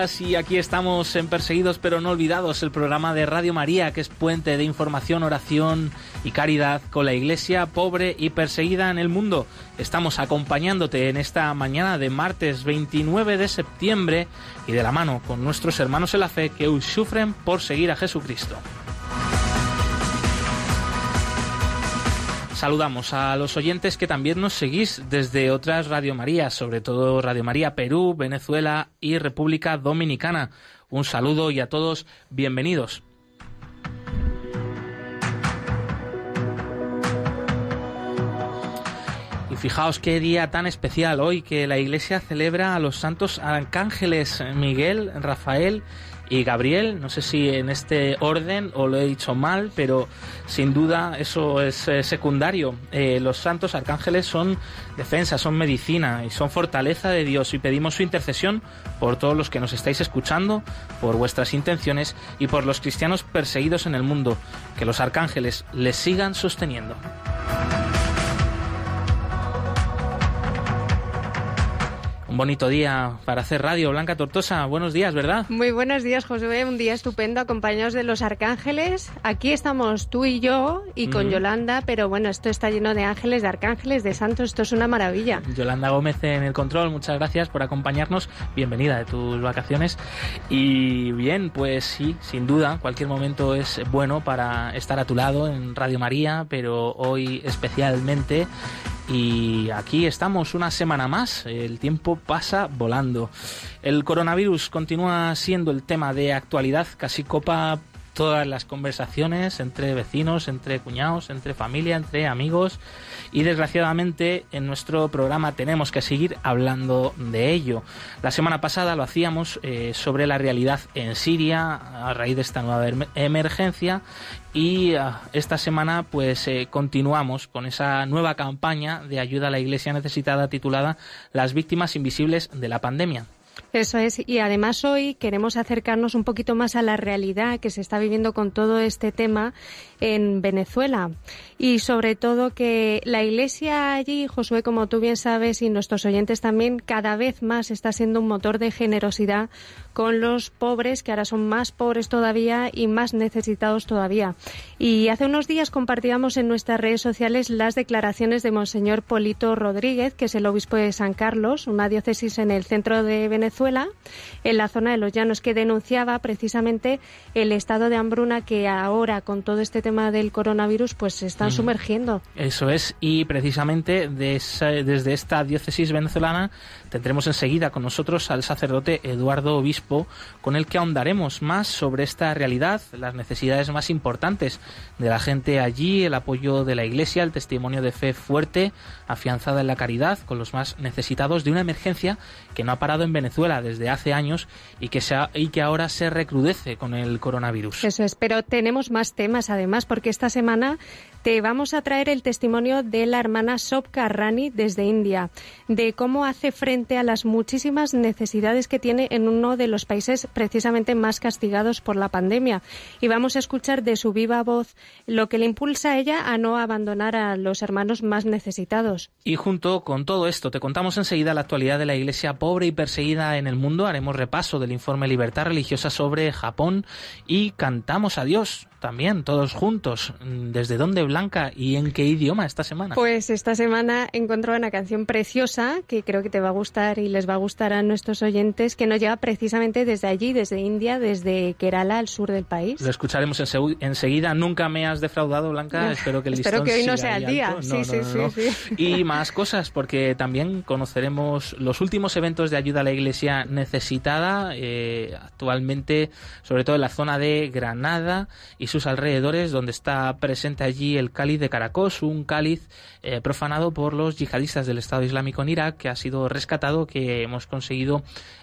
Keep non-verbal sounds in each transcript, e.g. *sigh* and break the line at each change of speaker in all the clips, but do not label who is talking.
Y aquí estamos en Perseguidos pero no olvidados, el programa de Radio María que es puente de información, oración y caridad con la iglesia pobre y perseguida en el mundo. Estamos acompañándote en esta mañana de martes 29 de septiembre y de la mano con nuestros hermanos en la fe que hoy sufren por seguir a Jesucristo. Saludamos a los oyentes que también nos seguís desde otras Radio María, sobre todo Radio María Perú, Venezuela y República Dominicana. Un saludo y a todos bienvenidos. Fijaos qué día tan especial hoy que la Iglesia celebra a los santos arcángeles Miguel, Rafael y Gabriel. No sé si en este orden o lo he dicho mal, pero sin duda eso es eh, secundario. Eh, los santos arcángeles son defensa, son medicina y son fortaleza de Dios y pedimos su intercesión por todos los que nos estáis escuchando, por vuestras intenciones y por los cristianos perseguidos en el mundo. Que los arcángeles les sigan sosteniendo. Un bonito día para hacer radio. Blanca Tortosa, buenos días, ¿verdad?
Muy buenos días, Josué. Un día estupendo, acompañados de los arcángeles. Aquí estamos tú y yo y con Yolanda, pero bueno, esto está lleno de ángeles, de arcángeles, de santos. Esto es una maravilla.
Yolanda Gómez en el control, muchas gracias por acompañarnos. Bienvenida de tus vacaciones. Y bien, pues sí, sin duda, cualquier momento es bueno para estar a tu lado en Radio María, pero hoy especialmente y aquí estamos una semana más. El tiempo pasa volando. El coronavirus continúa siendo el tema de actualidad, casi copa todas las conversaciones entre vecinos, entre cuñados, entre familia, entre amigos y desgraciadamente en nuestro programa tenemos que seguir hablando de ello. La semana pasada lo hacíamos eh, sobre la realidad en Siria a raíz de esta nueva emergencia y uh, esta semana pues eh, continuamos con esa nueva campaña de ayuda a la iglesia necesitada titulada Las víctimas invisibles de la pandemia.
Eso es, y además hoy queremos acercarnos un poquito más a la realidad que se está viviendo con todo este tema en Venezuela y sobre todo que la Iglesia allí, Josué, como tú bien sabes y nuestros oyentes también, cada vez más está siendo un motor de generosidad con los pobres, que ahora son más pobres todavía y más necesitados todavía. Y hace unos días compartíamos en nuestras redes sociales las declaraciones de Monseñor Polito Rodríguez, que es el obispo de San Carlos, una diócesis en el centro de Venezuela, en la zona de los llanos, que denunciaba precisamente el estado de hambruna que ahora, con todo este tema del coronavirus, pues se están sumergiendo.
Eso es, y precisamente desde esta diócesis venezolana tendremos enseguida con nosotros al sacerdote Eduardo Obispo, con el que ahondaremos más sobre esta realidad, las necesidades más importantes de la gente allí, el apoyo de la Iglesia, el testimonio de fe fuerte, afianzada en la caridad, con los más necesitados de una emergencia que no ha parado en Venezuela desde hace años y que, se y que ahora se recrudece con el coronavirus.
Eso es, pero tenemos más temas además, porque esta semana te vamos a traer el testimonio de la hermana Sobka Rani desde India, de cómo hace frente a las muchísimas necesidades que tiene en uno de los países precisamente más castigados por la pandemia. Y vamos a escuchar de su viva voz lo que le impulsa a ella a no abandonar a los hermanos más necesitados.
Y junto con todo esto, te contamos enseguida la actualidad de la Iglesia pobre y perseguida en el mundo. Haremos repaso del informe Libertad Religiosa sobre Japón y cantamos a Dios también, todos juntos. ¿Desde dónde, Blanca, y en qué idioma esta semana?
Pues esta semana encontrado una canción preciosa que creo que te va a gustar y les va a gustar a nuestros oyentes, que nos lleva precisamente desde allí, desde India, desde Kerala, al sur del país.
Lo escucharemos enseguida. Nunca me has defraudado, Blanca. Espero que el
Espero que hoy no sea el día. sí, sí, sí,
Y más cosas, porque también conoceremos los últimos eventos de ayuda a la Iglesia necesitada, eh, actualmente, sobre todo en la zona de Granada y sus alrededores, donde está presente allí el cáliz de Caracos, un cáliz eh, profanado por los yihadistas del Estado Islámico en Irak, que ha sido rescatado, que hemos conseguido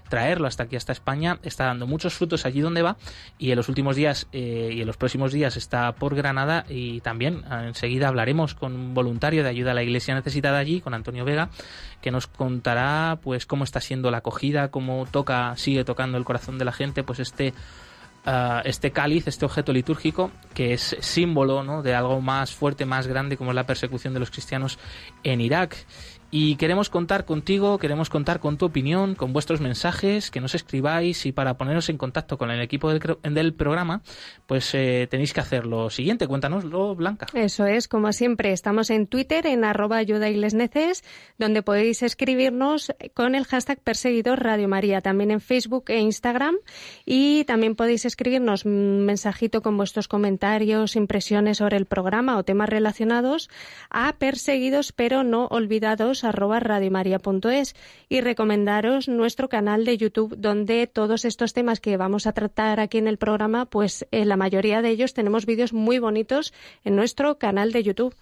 traerlo hasta aquí, hasta España. Está dando muchos frutos allí donde va y en los últimos días eh, y en los próximos días está por Granada y también enseguida hablaremos con un voluntario de ayuda a la iglesia necesitada allí, con Antonio Vega, que nos contará pues cómo está siendo la acogida, cómo toca, sigue tocando el corazón de la gente, pues este ah, este cáliz, este objeto litúrgico, que es símbolo ¿no? de algo más fuerte, más grande, como es la persecución de los cristianos en Irak. Y queremos contar contigo, queremos contar con tu opinión, con vuestros mensajes, que nos escribáis y para poneros en contacto con el equipo del, programa, pues eh, tenéis que hacer lo siguiente. Cuéntanoslo, Blanca.
Eso es, como siempre, estamos en Twitter, en arroba ayuda neces, donde podéis escribirnos con el hashtag perseguidor Radio María, también en Facebook e Instagram. Y también podéis escribirnos un mensajito con vuestros comentarios, impresiones sobre el programa o temas relacionados a perseguidos pero no olvidados arroba radiomaria.es y recomendaros nuestro canal de YouTube donde todos estos temas que vamos a tratar aquí en el programa, pues en la mayoría de ellos tenemos vídeos muy bonitos en nuestro canal de YouTube.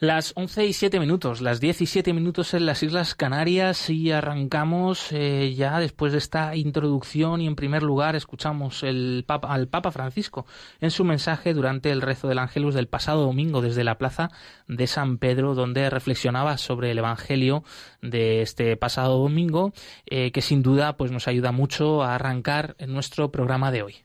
Las 11 y 7 minutos, las 17 minutos en las Islas Canarias y arrancamos eh, ya después de esta introducción y en primer lugar escuchamos al Papa Francisco en su mensaje durante el rezo del Ángelus del pasado domingo desde la plaza de San Pedro donde reflexionaba sobre el Evangelio de este pasado domingo eh, que sin duda pues nos ayuda mucho a arrancar en nuestro programa de hoy.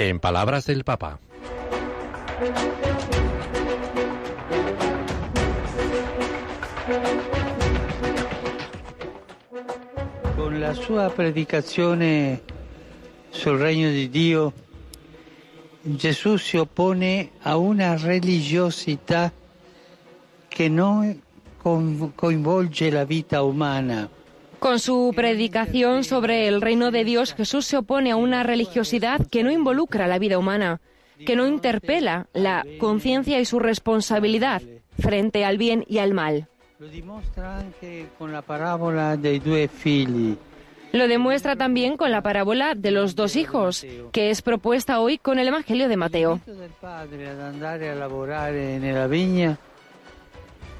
En palabras del Papa.
Con la sua predicazione sul regno di Dio, Gesù si oppone a una religiosità che non coinvolge la vita umana
con su predicación sobre el reino de Dios, Jesús se opone a una religiosidad que no involucra la vida humana, que no interpela la conciencia y su responsabilidad frente al bien y al mal. Lo demuestra también con la parábola de los dos hijos, que es propuesta hoy con el Evangelio de Mateo.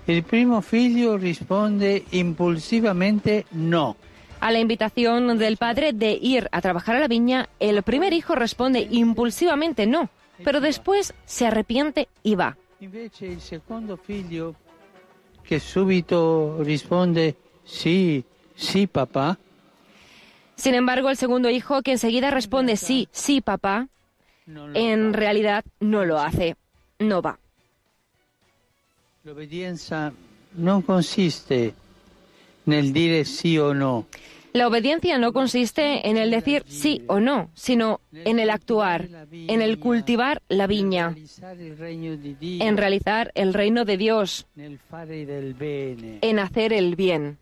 El primo figlio responde impulsivamente no.
A la invitación del padre de ir a trabajar a la viña, el primer hijo responde impulsivamente no, pero después se arrepiente y va.
Invece il secondo figlio che subito risponde sí, sí papá.
Sin embargo, el segundo hijo que enseguida responde sí, sí papá, en realidad no lo hace, no va.
La obediencia no consiste el dire sí o no.
La obediencia no consiste en el decir sí o no, sino en el actuar, en el cultivar la viña, en realizar el reino de Dios, en hacer el bien.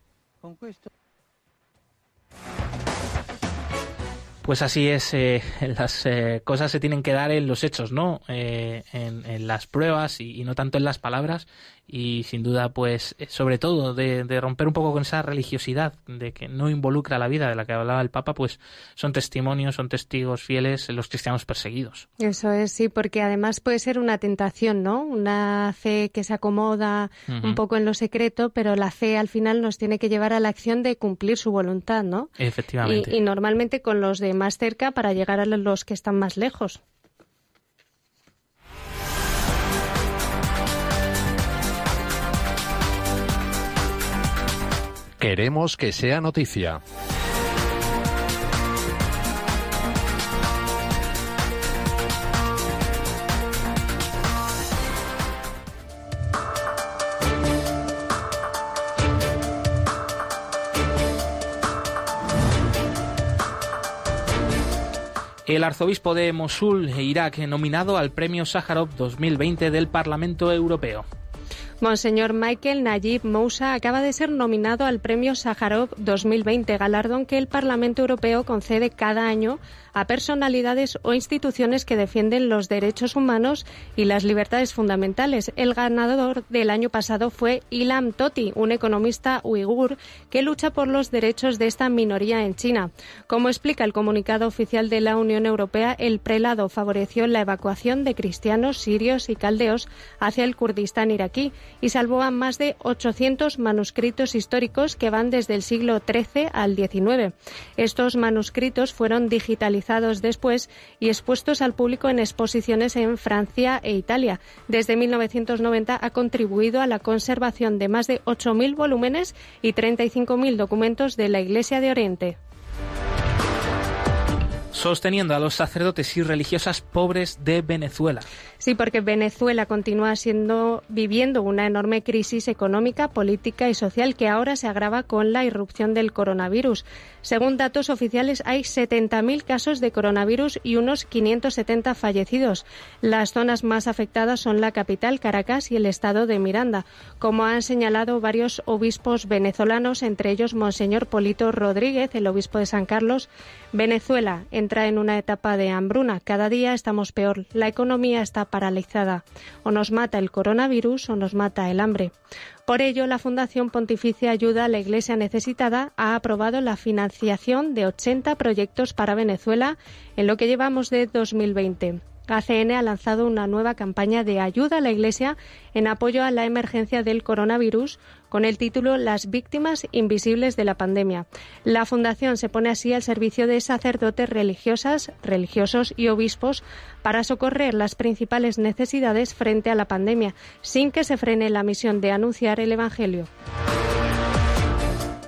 Pues así es, eh, *laughs* las eh, cosas se tienen que dar en los hechos, ¿no? Eh, en, las pruebas y, no tanto en las palabras y sin duda pues eh, sobre todo de, romper un poco con esa religiosidad de que no involucra la vida de la que hablaba el Papa pues son testimonios, son testigos fieles los cristianos perseguidos.
Eso es, sí, porque además puede ser una tentación, ¿no? Una fe que se acomoda un poco en lo secreto, pero la fe al final nos tiene que llevar a la acción de cumplir su voluntad, ¿no?
Efectivamente.
y normalmente con los de más cerca para llegar a los que están más lejos.
Queremos que sea noticia.
El arzobispo de Mosul, e Irak, nominado al Premio Sájarov 2020 del Parlamento Europeo.
Monseñor Michael Najib Moussa acaba de ser nominado al Premio Sájarov 2020, galardón que el Parlamento Europeo concede cada año a personalidades o instituciones que defienden los derechos humanos y las libertades fundamentales. El ganador del año pasado fue Ilham Toti, un economista uigur que lucha por los derechos de esta minoría en China. Como explica el comunicado oficial de la Unión Europea, el prelado favoreció la evacuación de cristianos, sirios y caldeos hacia el Kurdistán iraquí y salvó a más de 800 manuscritos históricos que van desde el siglo XIII al XIX. Estos manuscritos fueron digitalizados después y expuestos al público en exposiciones en Francia e Italia. Desde 1990 ha contribuido a la conservación de más de 8.000 volúmenes y 35.000 documentos de la Iglesia de Oriente
sosteniendo a los sacerdotes y religiosas pobres de Venezuela.
Sí, porque Venezuela continúa siendo viviendo una enorme crisis económica, política y social que ahora se agrava con la irrupción del coronavirus. Según datos oficiales, hay 70.000 casos de coronavirus y unos 570 fallecidos. Las zonas más afectadas son la capital, Caracas, y el estado de Miranda, como han señalado varios obispos venezolanos, entre ellos Monseñor Polito Rodríguez, el obispo de San Carlos. Venezuela, en entra en una etapa de hambruna. Cada día estamos peor. La economía está paralizada. O nos mata el coronavirus o nos mata el hambre. Por ello, la Fundación Pontificia Ayuda a la Iglesia Necesitada ha aprobado la financiación de 80 proyectos para Venezuela en lo que llevamos de 2020. ACN ha lanzado una nueva campaña de ayuda a la Iglesia en apoyo a la emergencia del coronavirus con el título Las víctimas invisibles de la pandemia. La Fundación se pone así al servicio de sacerdotes religiosas, religiosos y obispos para socorrer las principales necesidades frente a la pandemia, sin que se frene la misión de anunciar el Evangelio.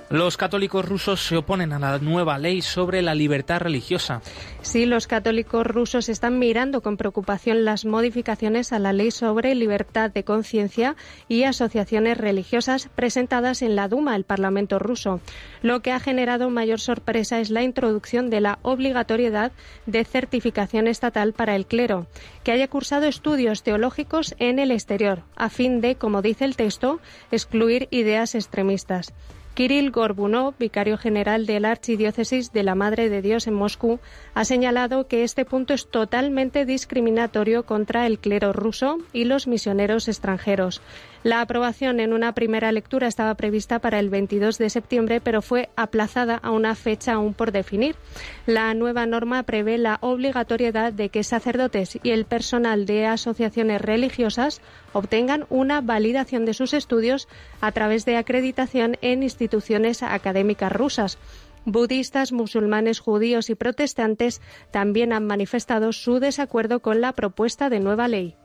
Los católicos rusos se oponen a la nueva ley sobre la libertad religiosa.
Sí, los católicos rusos están mirando con preocupación las modificaciones a la ley sobre libertad de conciencia y asociaciones religiosas presentadas en la Duma, el Parlamento ruso. Lo que ha generado mayor sorpresa es la introducción de la obligatoriedad de certificación estatal para el clero, que haya cursado estudios teológicos en el exterior, a fin de, como dice el texto, excluir ideas extremistas. Kirill Gorbunov, vicario general de la Archidiócesis de la Madre de Dios en Moscú, ha señalado que este punto es totalmente discriminatorio contra el clero ruso y los misioneros extranjeros. La aprobación en una primera lectura estaba prevista para el 22 de septiembre, pero fue aplazada a una fecha aún por definir. La nueva norma prevé la obligatoriedad de que sacerdotes y el personal de asociaciones religiosas obtengan una validación de sus estudios a través de acreditación en instituciones académicas rusas. Budistas, musulmanes, judíos y protestantes también han manifestado su desacuerdo con la propuesta de nueva ley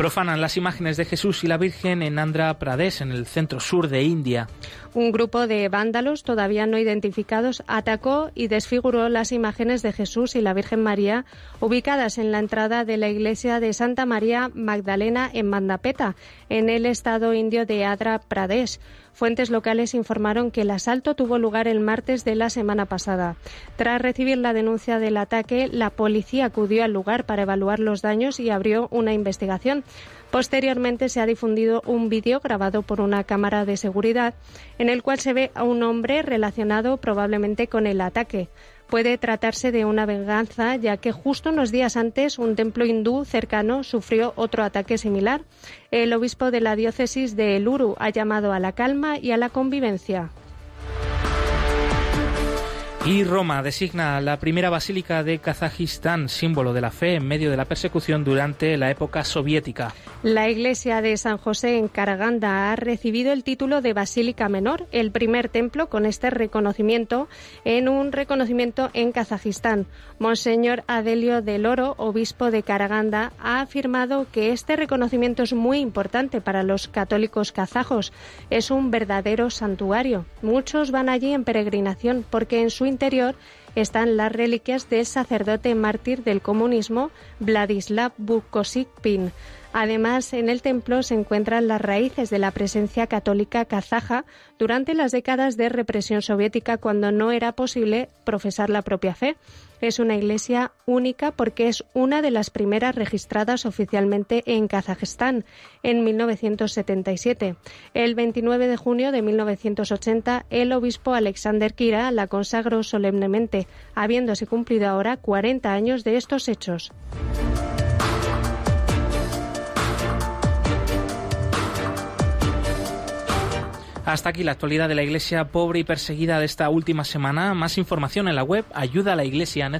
profanan las imágenes de Jesús y la Virgen en Andhra Pradesh, en el centro sur de India.
Un grupo de vándalos todavía no identificados atacó y desfiguró las imágenes de Jesús y la Virgen María ubicadas en la entrada de la iglesia de Santa María Magdalena en Mandapeta, en el estado indio de Andhra Pradesh. Fuentes locales informaron que el asalto tuvo lugar el martes de la semana pasada. Tras recibir la denuncia del ataque, la policía acudió al lugar para evaluar los daños y abrió una investigación. Posteriormente se ha difundido un vídeo grabado por una cámara de seguridad en el cual se ve a un hombre relacionado probablemente con el ataque puede tratarse de una venganza, ya que justo unos días antes un templo hindú cercano sufrió otro ataque similar. El obispo de la diócesis de Eluru ha llamado a la calma y a la convivencia.
Y Roma designa la primera basílica de Kazajistán, símbolo de la fe en medio de la persecución durante la época soviética.
La iglesia de San José en Karaganda ha recibido el título de Basílica Menor, el primer templo con este reconocimiento en un reconocimiento en Kazajistán. Monseñor Adelio del Oro, obispo de Karaganda, ha afirmado que este reconocimiento es muy importante para los católicos kazajos. Es un verdadero santuario. Muchos van allí en peregrinación porque en su interior están las reliquias del sacerdote mártir del comunismo Vladislav Bukosikpin. Además, en el templo se encuentran las raíces de la presencia católica kazaja durante las décadas de represión soviética cuando no era posible profesar la propia fe. Es una iglesia única porque es una de las primeras registradas oficialmente en Kazajistán en 1977. El 29 de junio de 1980, el obispo Alexander Kira la consagró solemnemente, habiéndose cumplido ahora 40 años de estos hechos.
Hasta aquí la actualidad de la iglesia pobre y perseguida de esta última semana. Más información en la web ayuda a la iglesia.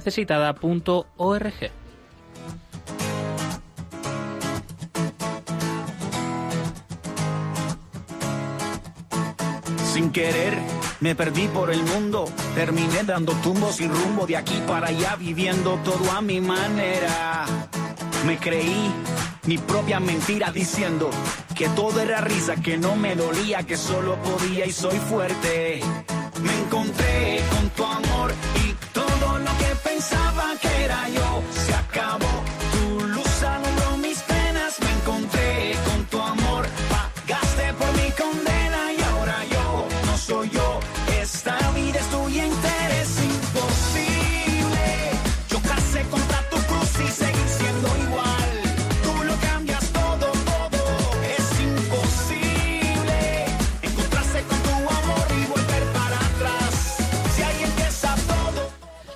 Sin querer, me perdí por el mundo. Terminé dando tumbos sin rumbo de aquí para allá, viviendo todo a mi manera. Me creí mi propia mentira diciendo que todo era risa, que no me dolía, que solo podía y soy fuerte. Me encontré con tu amor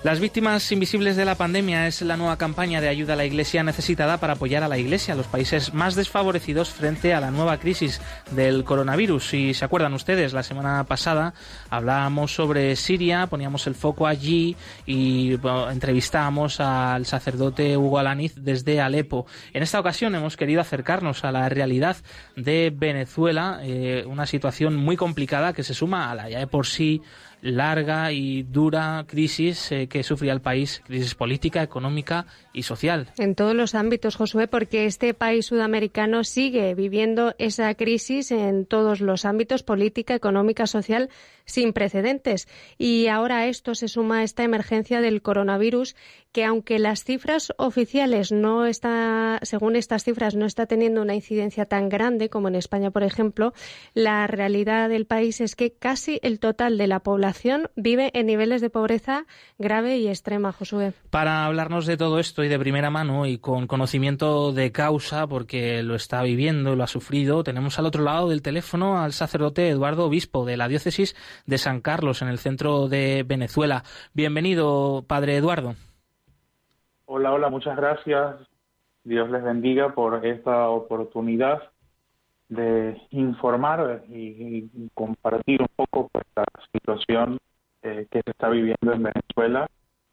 Las víctimas invisibles de la pandemia es la nueva campaña de ayuda a la Iglesia necesitada para apoyar a la Iglesia, a los países más desfavorecidos frente a la nueva crisis del coronavirus. Si se acuerdan ustedes, la semana pasada hablábamos sobre Siria, poníamos el foco allí y entrevistábamos al sacerdote Hugo Alaniz desde Alepo. En esta ocasión hemos querido acercarnos a la realidad de Venezuela, eh, una situación muy complicada que se suma a la ya de por sí larga y dura crisis eh, que sufría el país, crisis política, económica y social.
En todos los ámbitos, Josué, porque este país sudamericano sigue viviendo esa crisis en todos los ámbitos, política, económica, social, sin precedentes. Y ahora a esto se suma esta emergencia del coronavirus, que aunque las cifras oficiales no está, según estas cifras, no está teniendo una incidencia tan grande como en España, por ejemplo, la realidad del país es que casi el total de la población vive en niveles de pobreza grave y extrema, Josué.
Para hablarnos de todo esto de primera mano y con conocimiento de causa, porque lo está viviendo lo ha sufrido, tenemos al otro lado del teléfono al sacerdote Eduardo Obispo de la diócesis de San Carlos, en el centro de Venezuela. Bienvenido, Padre Eduardo.
Hola, hola, muchas gracias. Dios les bendiga por esta oportunidad de informar y, y compartir un poco pues, la situación eh, que se está viviendo en Venezuela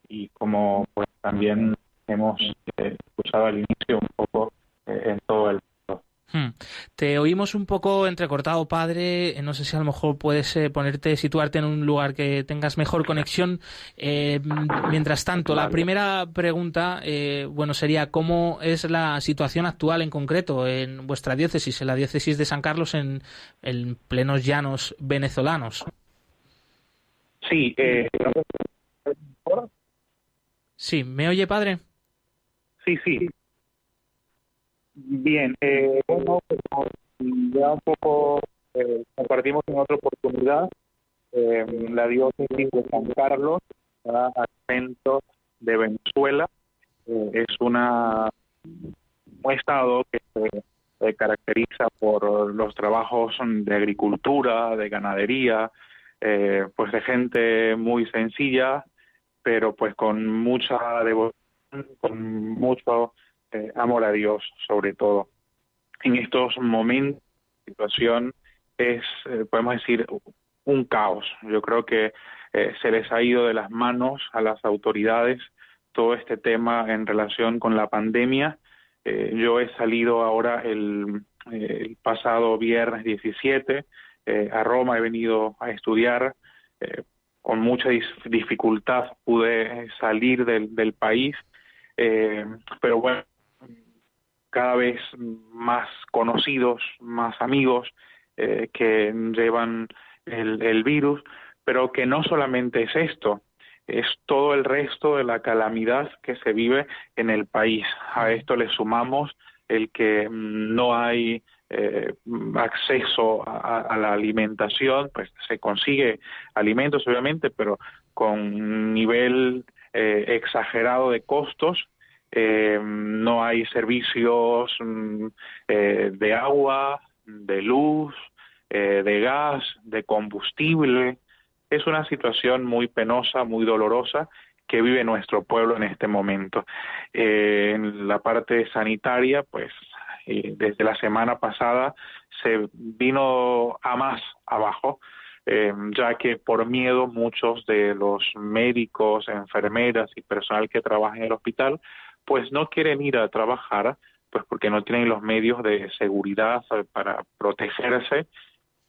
y como pues también hemos eh, escuchado al inicio un poco eh, en todo el mundo.
Hmm. Te oímos un poco entrecortado, padre. Eh, No sé si a lo mejor puedes eh, ponerte, situarte en un lugar que tengas mejor conexión. Mientras tanto, la primera pregunta, eh, bueno, sería cómo es la situación actual en concreto en vuestra diócesis, en la diócesis de San Carlos, en, en plenos llanos venezolanos.
Sí, eh,
Sí, ¿me oye, padre?
Sí, sí. Bien, eh, bueno, ya un poco eh, compartimos en otra oportunidad, eh, la diócesis de San Carlos de Venezuela. Eh, es una un estado que se caracteriza por los trabajos de agricultura, de ganadería, eh, pues de gente muy sencilla, pero pues con mucha devoción, con mucho eh, amor a Dios sobre todo. En estos momentos, la situación es, eh, podemos decir, un caos. Yo creo que eh, se les ha ido de las manos a las autoridades todo este tema en relación con la pandemia. Yo he salido ahora el, pasado viernes 17 eh, a Roma, he venido a estudiar. con mucha dificultad pude salir del país, eh, pero bueno, cada vez más conocidos, más amigos eh, que llevan el, el virus, pero que no solamente es esto, es todo el resto de la calamidad que se vive en el país. A esto le sumamos el que mm, no hay eh, acceso a, la alimentación, pues se consigue alimentos obviamente, pero con nivel eh, exagerado de costos. Eh, no hay servicios mm, de agua, de luz, de gas, de combustible. Es una situación muy penosa, muy dolorosa que vive nuestro pueblo en este momento. en la parte sanitaria, pues desde la semana pasada se vino a más abajo, eh, ya que por miedo muchos de los médicos, enfermeras y personal que trabaja en el hospital, pues no quieren ir a trabajar, pues porque no tienen los medios de seguridad para protegerse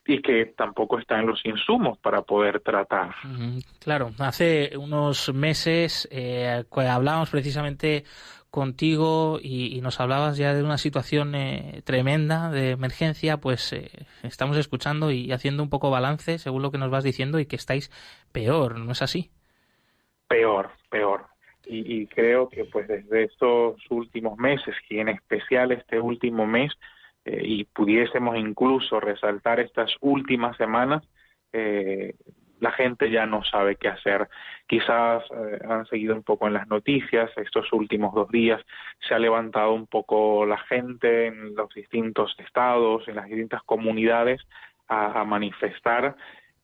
y que tampoco están los insumos para poder tratar.
Claro, hace unos meses eh, hablábamos precisamente contigo y, nos hablabas ya de una situación eh, tremenda de emergencia, pues eh, estamos escuchando y haciendo un poco balance según lo que nos vas diciendo y que estáis peor, ¿no es así?
Peor, peor. Y, creo que pues desde estos últimos meses y en especial este último mes eh, y pudiésemos incluso resaltar estas últimas semanas, la gente ya no sabe qué hacer. Quizás eh, han seguido un poco en las noticias estos últimos dos días, se ha levantado un poco la gente en los distintos estados, en las distintas comunidades a, manifestar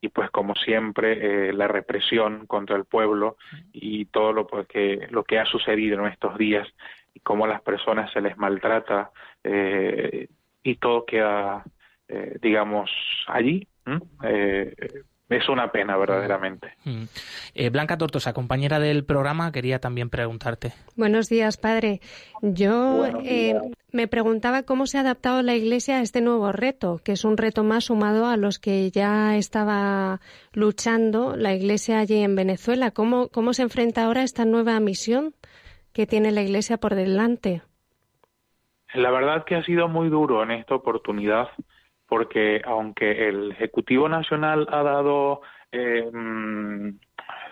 y pues como siempre eh, la represión contra el pueblo y todo lo pues, que lo que ha sucedido en estos días y cómo a las personas se les maltrata eh, y todo queda digamos allí es una pena, verdaderamente.
Mm. Eh, Blanca Tortosa, compañera del programa, quería también preguntarte.
Buenos días, padre. Yo eh, me preguntaba cómo se ha adaptado la Iglesia a este nuevo reto, que es un reto más sumado a los que ya estaba luchando la Iglesia allí en Venezuela. ¿Cómo, cómo se enfrenta ahora a esta nueva misión que tiene la Iglesia por delante?
La verdad que ha sido muy duro en esta oportunidad porque aunque el Ejecutivo Nacional ha dado eh,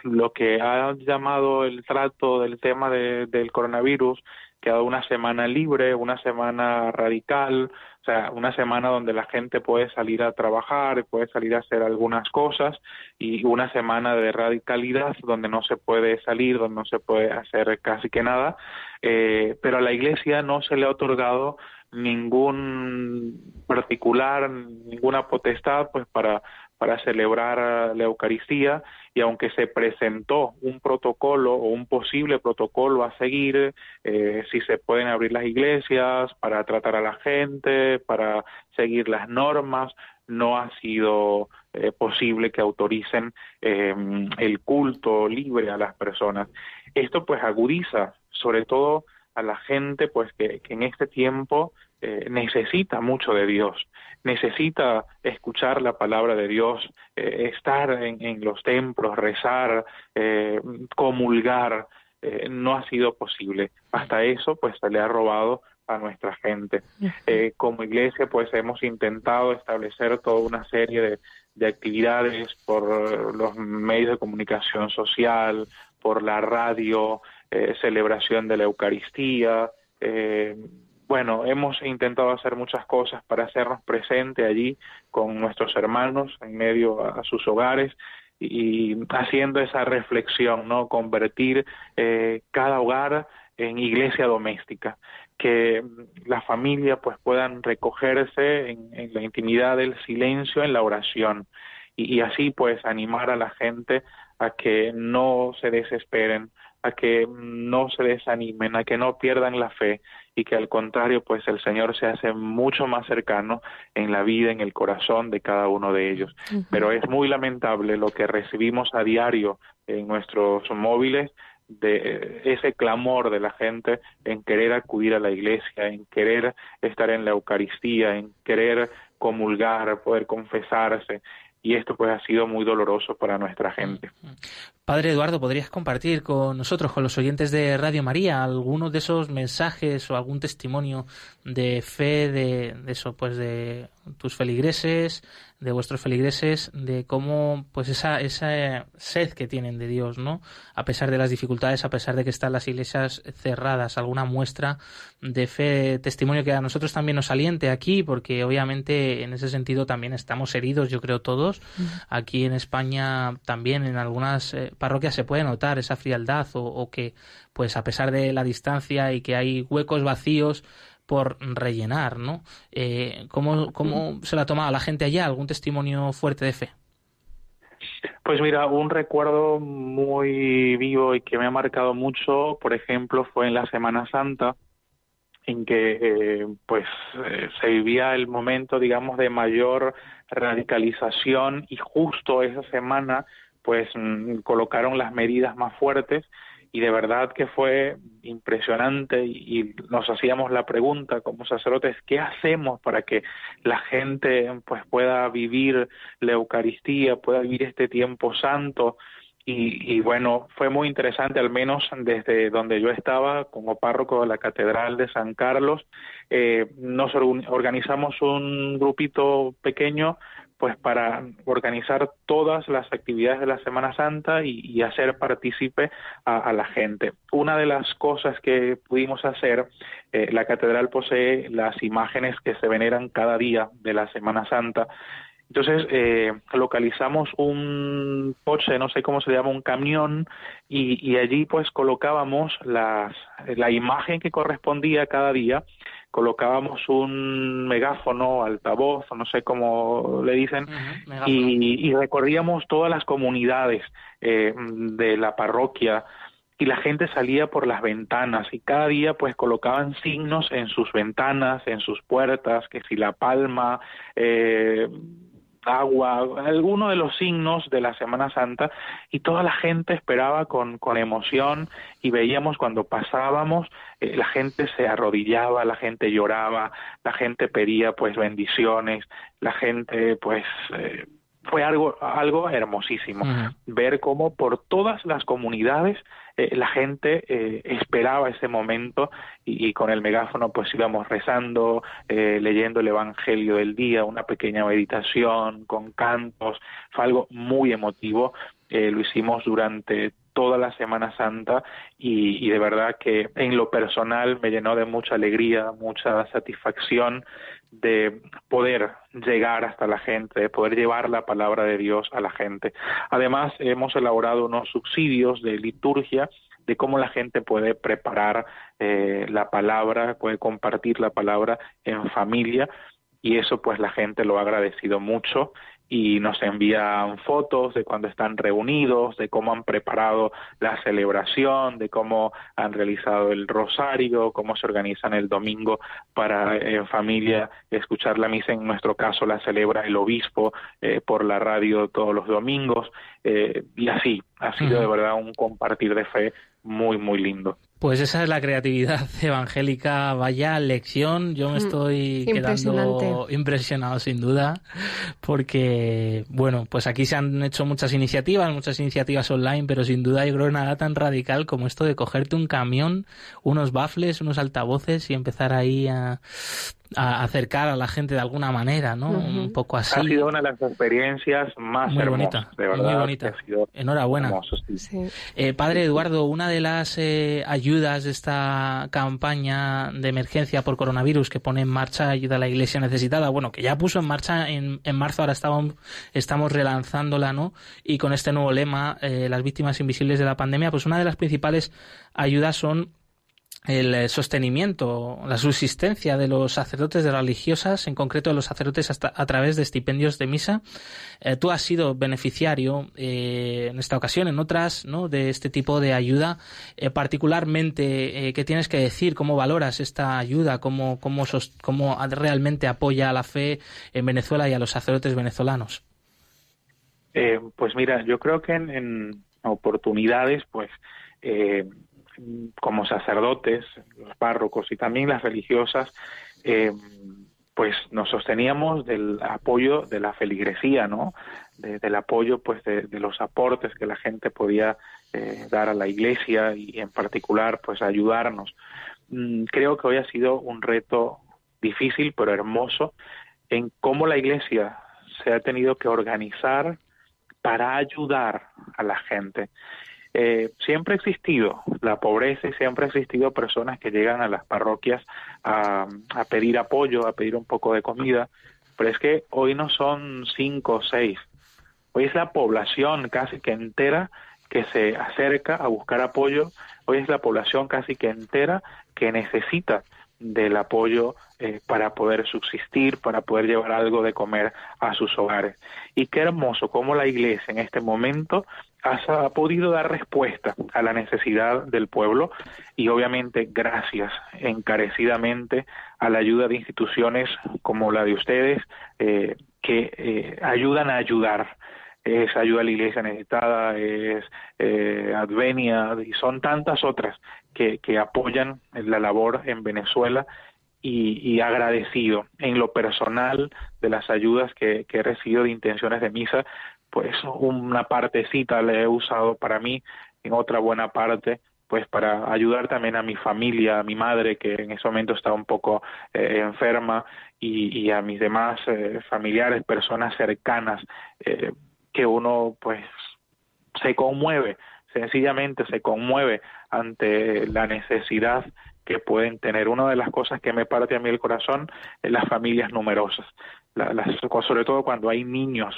lo que ha llamado el trato del tema del coronavirus, que ha dado una semana libre, una semana radical, o sea, una semana donde la gente puede salir a trabajar, puede salir a hacer algunas cosas, y una semana de radicalidad donde no se puede salir, donde no se puede hacer casi que nada, eh, pero a la Iglesia no se le ha otorgado ningún particular, ninguna potestad, pues para, para celebrar la Eucaristía y aunque se presentó un protocolo o un posible protocolo a seguir, eh, si se pueden abrir las iglesias para tratar a la gente, para seguir las normas, no ha sido eh, posible que autoricen em, el culto libre a las personas. Esto pues agudiza sobre todo a la gente pues que, en este tiempo eh, necesita mucho de Dios, necesita escuchar la palabra de Dios, eh, estar en, los templos, rezar, eh, comulgar, no ha sido posible. Hasta eso pues se le ha robado a nuestra gente. como iglesia pues hemos intentado establecer toda una serie de, de actividades por los medios de comunicación social, por la radio, eh, celebración de la Eucaristía. Eh, bueno, hemos intentado hacer muchas cosas para hacernos presente allí con nuestros hermanos en medio a, sus hogares y, haciendo esa reflexión, ¿no? Convertir eh, cada hogar en iglesia doméstica, que la familia pues puedan recogerse en, la intimidad del silencio, en la oración y, así pues animar a la gente a que no se desesperen, a que no se desanimen, a que no pierdan la fe y que al contrario, pues el Señor se hace mucho más cercano en la vida, en el corazón de cada uno de ellos. Pero es muy lamentable lo que recibimos a diario en nuestros móviles de ese clamor de la gente en querer acudir a la iglesia, en querer estar en la Eucaristía, en querer comulgar, poder confesarse, y esto pues ha sido muy doloroso para nuestra gente.
Padre Eduardo, ¿podrías compartir con nosotros, con los oyentes de Radio María, algunos de esos mensajes o algún testimonio de fe de, eso, pues de tus feligreses, de vuestros feligreses, de cómo, pues esa, esa sed que tienen de Dios, ¿no? A pesar de las dificultades, a pesar de que están las iglesias cerradas, alguna muestra de fe, testimonio que a nosotros también nos aliente aquí, porque obviamente en ese sentido también estamos heridos, yo creo todos. Aquí en España también en algunas eh, parroquias se puede notar esa frialdad o, o que, pues a pesar de la distancia y que hay huecos vacíos, por rellenar, ¿no? Eh, ¿Cómo, cómo se la ha tomado la gente allá? ¿Algún testimonio fuerte de fe?
Pues mira, un recuerdo muy vivo y que me ha marcado mucho, por ejemplo, fue en la Semana Santa, en que eh, pues eh, se vivía el momento, digamos, de mayor radicalización y justo esa semana pues mm, colocaron las medidas más fuertes y de verdad que fue impresionante y, nos hacíamos la pregunta como sacerdotes qué hacemos para que la gente pues pueda vivir la Eucaristía pueda vivir este tiempo santo y, bueno fue muy interesante al menos desde donde yo estaba como párroco de la catedral de San Carlos eh, nos organizamos un grupito pequeño pues para organizar todas las actividades de la Semana Santa y, hacer partícipe a, la gente. Una de las cosas que pudimos hacer, eh, la catedral posee las imágenes que se veneran cada día de la Semana Santa. Entonces eh, localizamos un coche, no sé cómo se llama, un camión, y, y allí pues colocábamos las, la imagen que correspondía cada día colocábamos un megáfono, altavoz, no sé cómo le dicen, y, recorríamos todas las comunidades eh, de la parroquia y la gente salía por las ventanas y cada día pues colocaban signos en sus ventanas, en sus puertas, que si la palma, eh, agua, alguno de los signos de la Semana Santa y toda la gente esperaba con, con emoción y veíamos cuando pasábamos, eh, la gente se arrodillaba, la gente lloraba, la gente pedía pues bendiciones, la gente pues... Eh, fue algo, algo hermosísimo. Ver cómo por todas las comunidades eh, la gente eh, esperaba ese momento y, con el megáfono pues íbamos rezando, eh, leyendo el Evangelio del día, una pequeña meditación con cantos, fue algo muy emotivo, lo hicimos durante toda la Semana Santa y, y, de verdad que en lo personal me llenó de mucha alegría, mucha satisfacción de poder llegar hasta la gente, de poder llevar la palabra de Dios a la gente. Además, hemos elaborado unos subsidios de liturgia de cómo la gente puede preparar eh, la palabra, puede compartir la palabra en familia y eso pues la gente lo ha agradecido mucho y nos envían fotos de cuando están reunidos, de cómo han preparado la celebración, de cómo han realizado el rosario, cómo se organizan el domingo para en familia escuchar la misa. En nuestro caso la celebra el obispo eh, por la radio todos los domingos eh, y así. Ha sido de verdad un compartir de fe muy, muy lindo.
Pues esa es la creatividad *laughs* evangélica, vaya lección. Yo me mm, estoy quedando impresionado sin duda, porque, bueno, pues aquí se han hecho muchas iniciativas, muchas iniciativas online, pero sin duda yo creo nada tan radical como esto de cogerte un camión, unos bafles, unos altavoces y empezar ahí a, a acercar a la gente de alguna manera, ¿no? Un poco así.
Ha sido una de las experiencias más
muy
bonita,
de verdad. Muy bonita. Enhorabuena. Eh, padre Eduardo, una de las eh, ayudas de esta campaña de emergencia por coronavirus que pone en marcha ayuda a la Iglesia necesitada, bueno, que ya puso en marcha en, en marzo, ahora estamos, estamos relanzándola, ¿no? Y con este nuevo lema, eh, las víctimas invisibles de la pandemia, pues una de las principales ayudas son el eh, sostenimiento, la subsistencia de los sacerdotes de religiosas, en concreto de los sacerdotes a través de estipendios de misa. Eh, tú has sido beneficiario eh, en esta ocasión, en otras, ¿no? de este tipo de ayuda. particularmente, ¿qué tienes que decir? ¿Cómo valoras esta ayuda? ¿Cómo, cómo, cómo realmente apoya a la fe en Venezuela y a los sacerdotes venezolanos?
pues mira, yo creo que en, en oportunidades, pues como sacerdotes, los párrocos y también las religiosas, eh, pues nos sosteníamos del apoyo de la feligresía, ¿no? del apoyo, pues, de, los aportes que la gente podía eh, dar a la Iglesia y, en particular, pues, ayudarnos. Mm, creo que hoy ha sido un reto difícil, pero hermoso, en cómo la Iglesia se ha tenido que organizar para ayudar a la gente. Eh, siempre ha existido la pobreza y siempre ha existido personas que llegan a las parroquias a, a, pedir apoyo, a pedir un poco de comida, pero es que hoy no son cinco o seis, hoy es la población casi que entera que se acerca a buscar apoyo, hoy es la población casi que entera que necesita del apoyo eh, para poder subsistir, para poder llevar algo de comer a sus hogares. Y qué hermoso cómo la Iglesia en este momento ha, podido dar respuesta a la necesidad del pueblo y obviamente gracias encarecidamente a la ayuda de instituciones como la de ustedes eh, que eh, ayudan a ayudar es ayuda a la iglesia necesitada, es Advenia y son tantas otras que, apoyan la labor en Venezuela y, agradecido en lo personal de las ayudas que, he recibido de intenciones de misa, pues una partecita la he usado para mí, en otra buena parte pues para ayudar también a mi familia, a mi madre que en ese momento está un poco eh, enferma y, a mis demás eh, familiares, personas cercanas eh, que uno pues se conmueve sencillamente se conmueve ante la necesidad que pueden tener. Una de las cosas que me parte a mí el corazón es las familias numerosas, sobre todo cuando hay niños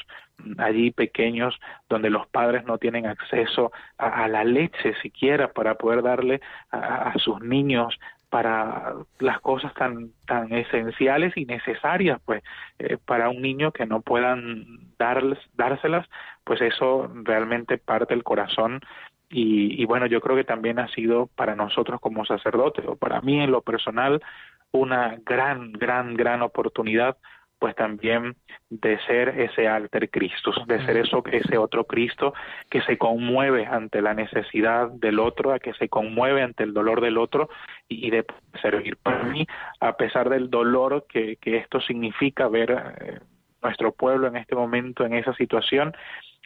allí pequeños donde los padres no tienen acceso a, la leche siquiera para poder darle a, sus niños para las cosas tan tan esenciales y necesarias pues eh, para un niño que no puedan darles, dárselas pues eso realmente parte el corazón. Y, bueno, yo creo que también ha sido para nosotros como sacerdotes, o para mí en lo personal, una gran, gran, gran oportunidad pues también de ser ese alter Cristo, de ser eso, ese otro Cristo que se conmueve ante la necesidad del otro, a que se conmueve ante el dolor del otro y, de servir. Para mí, a pesar del dolor que, que esto significa ver eh, nuestro pueblo en este momento en esa situación,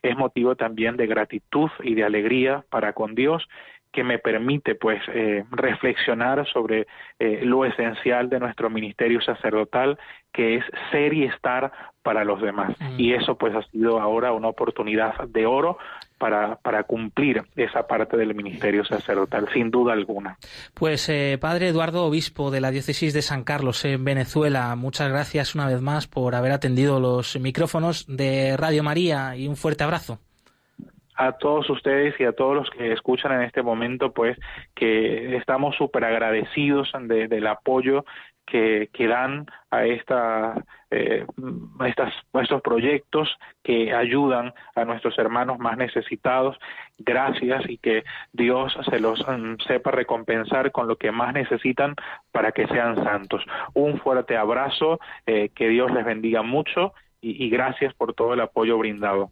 es motivo también de gratitud y de alegría para con Dios que me permite pues eh, reflexionar sobre eh, lo esencial de nuestro ministerio sacerdotal que es ser y estar para los demás mm. y eso pues ha sido ahora una oportunidad de oro para, para cumplir esa parte del ministerio sacerdotal, sin duda alguna.
Pues eh, Padre Eduardo Obispo de la Diócesis de San Carlos en Venezuela, muchas gracias una vez más por haber atendido los micrófonos de Radio María y un fuerte abrazo
a todos ustedes y a todos los que escuchan en este momento, pues que estamos súper agradecidos del apoyo que, que dan a, esta, eh, estas, estos proyectos que ayudan a nuestros hermanos más necesitados. Gracias y que Dios se los mm, sepa recompensar con lo que más necesitan para que sean santos. Un fuerte abrazo, eh, que Dios les bendiga mucho y gracias por todo el apoyo brindado.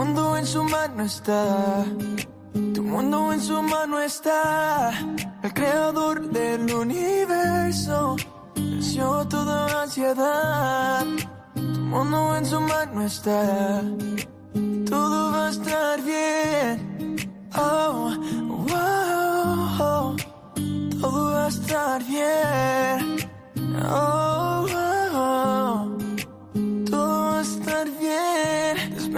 mundo en su mano está. Tu mundo en su mano está. El creador del universo venció toda ansiedad. Tu mundo en su mano está. Todo va a estar bien. Oh, wow, todo va a estar bien. Oh,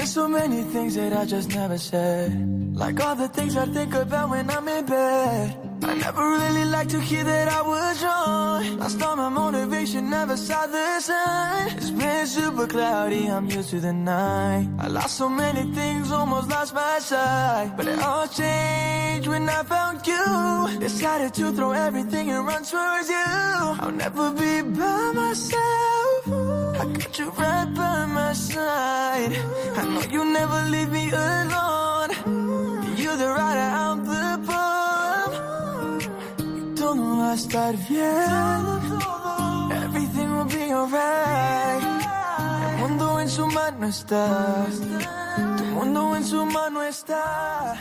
so many things that I just never said. Like all the things I think about when I'm in bed. I never really liked to hear that I was wrong. Lost all my motivation, never saw the sun. It's been super cloudy, I'm used to the night. I lost so many things, almost lost my sight. But it all changed when I found you. Decided to throw everything and run towards you. I'll never be by myself. I got you right by my side. I know you never leave me alone. You're the right out the bomb. Todo va a estar bien. Everything will be alright. Tu mundo en su mano está. Tu mundo en su mano está.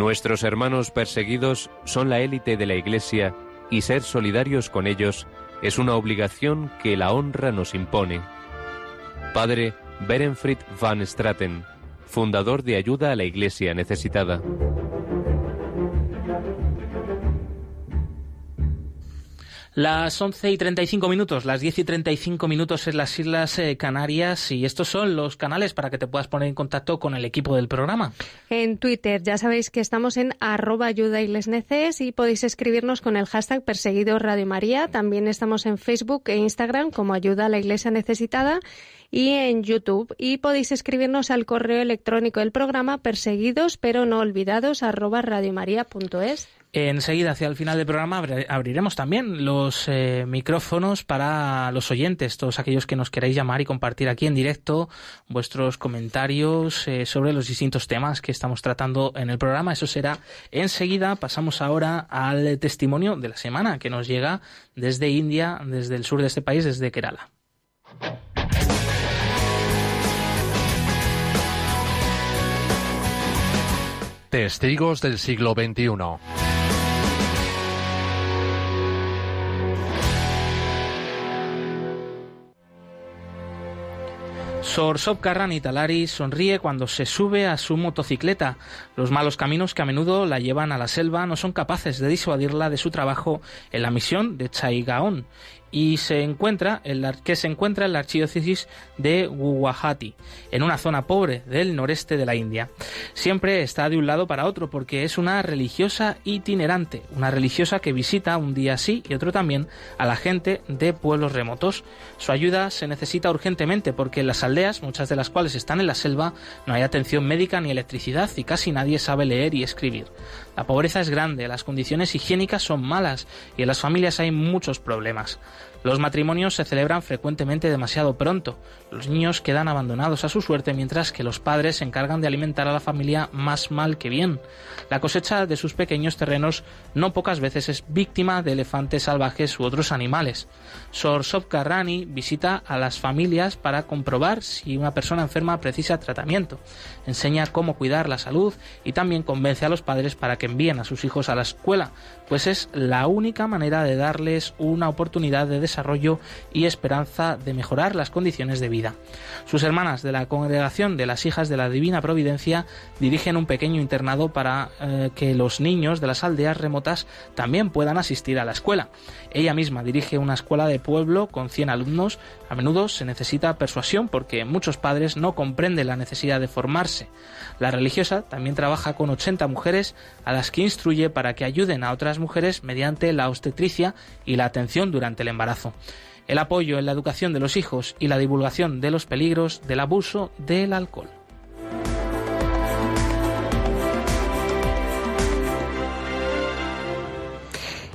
Nuestros hermanos perseguidos son la élite de la Iglesia y ser solidarios con ellos es una obligación que la honra nos impone. Padre Berenfried van Straten, fundador de Ayuda a la Iglesia Necesitada.
Las 11 y 35 minutos, las 10 y 35 minutos en las Islas eh, Canarias y estos son los canales para que te puedas poner en contacto con el equipo del programa.
En Twitter ya sabéis que estamos en arroba ayuda y podéis escribirnos con el hashtag perseguido María. También estamos en Facebook e Instagram como ayuda a la iglesia necesitada y en YouTube. Y podéis escribirnos al correo electrónico del programa perseguidos pero no olvidados arroba.
Enseguida, hacia el final del programa, abriremos también los eh, micrófonos para los oyentes, todos aquellos que nos queráis llamar y compartir aquí en directo vuestros comentarios eh, sobre los distintos temas que estamos tratando en el programa. Eso será enseguida. Pasamos ahora al testimonio de la semana que nos llega desde India, desde el sur de este país, desde Kerala.
Testigos del siglo XXI.
Sor Karrani Talari sonríe cuando se sube a su motocicleta. Los malos caminos que a menudo la llevan a la selva no son capaces de disuadirla de su trabajo en la misión de Chaigaon y se encuentra en la, que se encuentra en archidiócesis de Guwahati, en una zona pobre del noreste de la India. Siempre está de un lado para otro porque es una religiosa itinerante, una religiosa que visita un día sí y otro también a la gente de pueblos remotos. Su ayuda se necesita urgentemente porque en las aldeas, muchas de las cuales están en la selva, no hay atención médica ni electricidad y casi nadie sabe leer y escribir. La pobreza es grande, las condiciones higiénicas son malas y en las familias hay muchos problemas. Los matrimonios se celebran frecuentemente demasiado pronto. Los niños quedan abandonados a su suerte mientras que los padres se encargan de alimentar a la familia más mal que bien. La cosecha de sus pequeños terrenos no pocas veces es víctima de elefantes salvajes u otros animales. Sor Sobka Rani visita a las familias para comprobar si una persona enferma precisa tratamiento. Enseña cómo cuidar la salud y también convence a los padres para que envíen a sus hijos a la escuela, pues es la única manera de darles una oportunidad de desarrollo y esperanza de mejorar las condiciones de vida. Sus hermanas de la congregación de las hijas de la Divina Providencia dirigen un pequeño internado para eh, que los niños de las aldeas remotas también puedan asistir a la escuela. Ella misma dirige una escuela de pueblo con 100 alumnos. A menudo se necesita persuasión porque muchos padres no comprenden la necesidad de formarse. La religiosa también trabaja con 80 mujeres a las que instruye para que ayuden a otras mujeres mediante la obstetricia y la atención durante el embarazo. El apoyo en la educación de los hijos y la divulgación de los peligros del abuso del alcohol.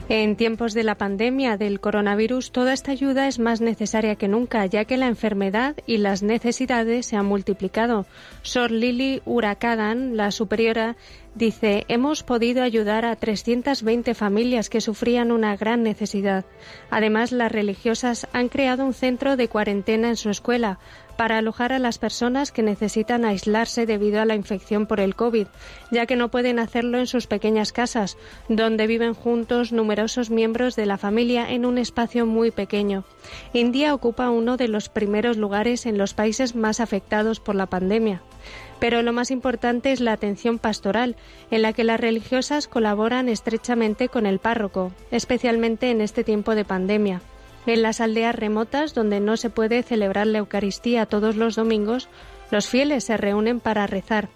En tiempos de la pandemia del coronavirus, toda esta ayuda es más necesaria que nunca, ya que la enfermedad y las necesidades se han multiplicado. Sor Lili Hurakadan, la superiora, dice, hemos podido ayudar a 320 familias que sufrían una gran necesidad. Además, las religiosas han creado un centro de cuarentena en su escuela para alojar a las personas que necesitan aislarse debido a la infección por el COVID, ya que no pueden hacerlo en sus pequeñas casas, donde viven juntos numerosos miembros de la familia en un espacio muy pequeño. India ocupa uno de los primeros lugares en los países más afectados por la pandemia. Pero lo más importante es la atención pastoral, en la que las religiosas colaboran estrechamente con el párroco, especialmente en este tiempo de pandemia. En las aldeas remotas donde no se puede celebrar la Eucaristía todos los domingos, los fieles se reúnen para rezar.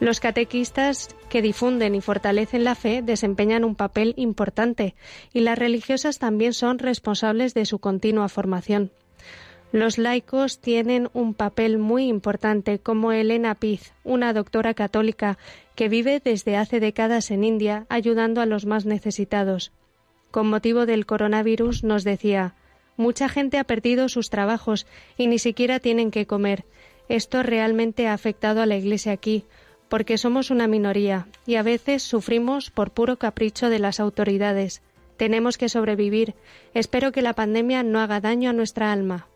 Los catequistas que difunden y fortalecen la fe desempeñan un papel importante y las religiosas también son responsables de su continua formación. Los laicos tienen un papel muy importante, como Elena Piz, una doctora católica que vive desde hace décadas en India ayudando a los más necesitados. Con motivo del coronavirus nos decía Mucha gente ha perdido sus trabajos y ni siquiera tienen que comer. Esto realmente ha afectado a la Iglesia aquí, porque somos una minoría y a veces sufrimos por puro capricho de las autoridades. Tenemos que sobrevivir. Espero que la pandemia no haga daño a nuestra alma.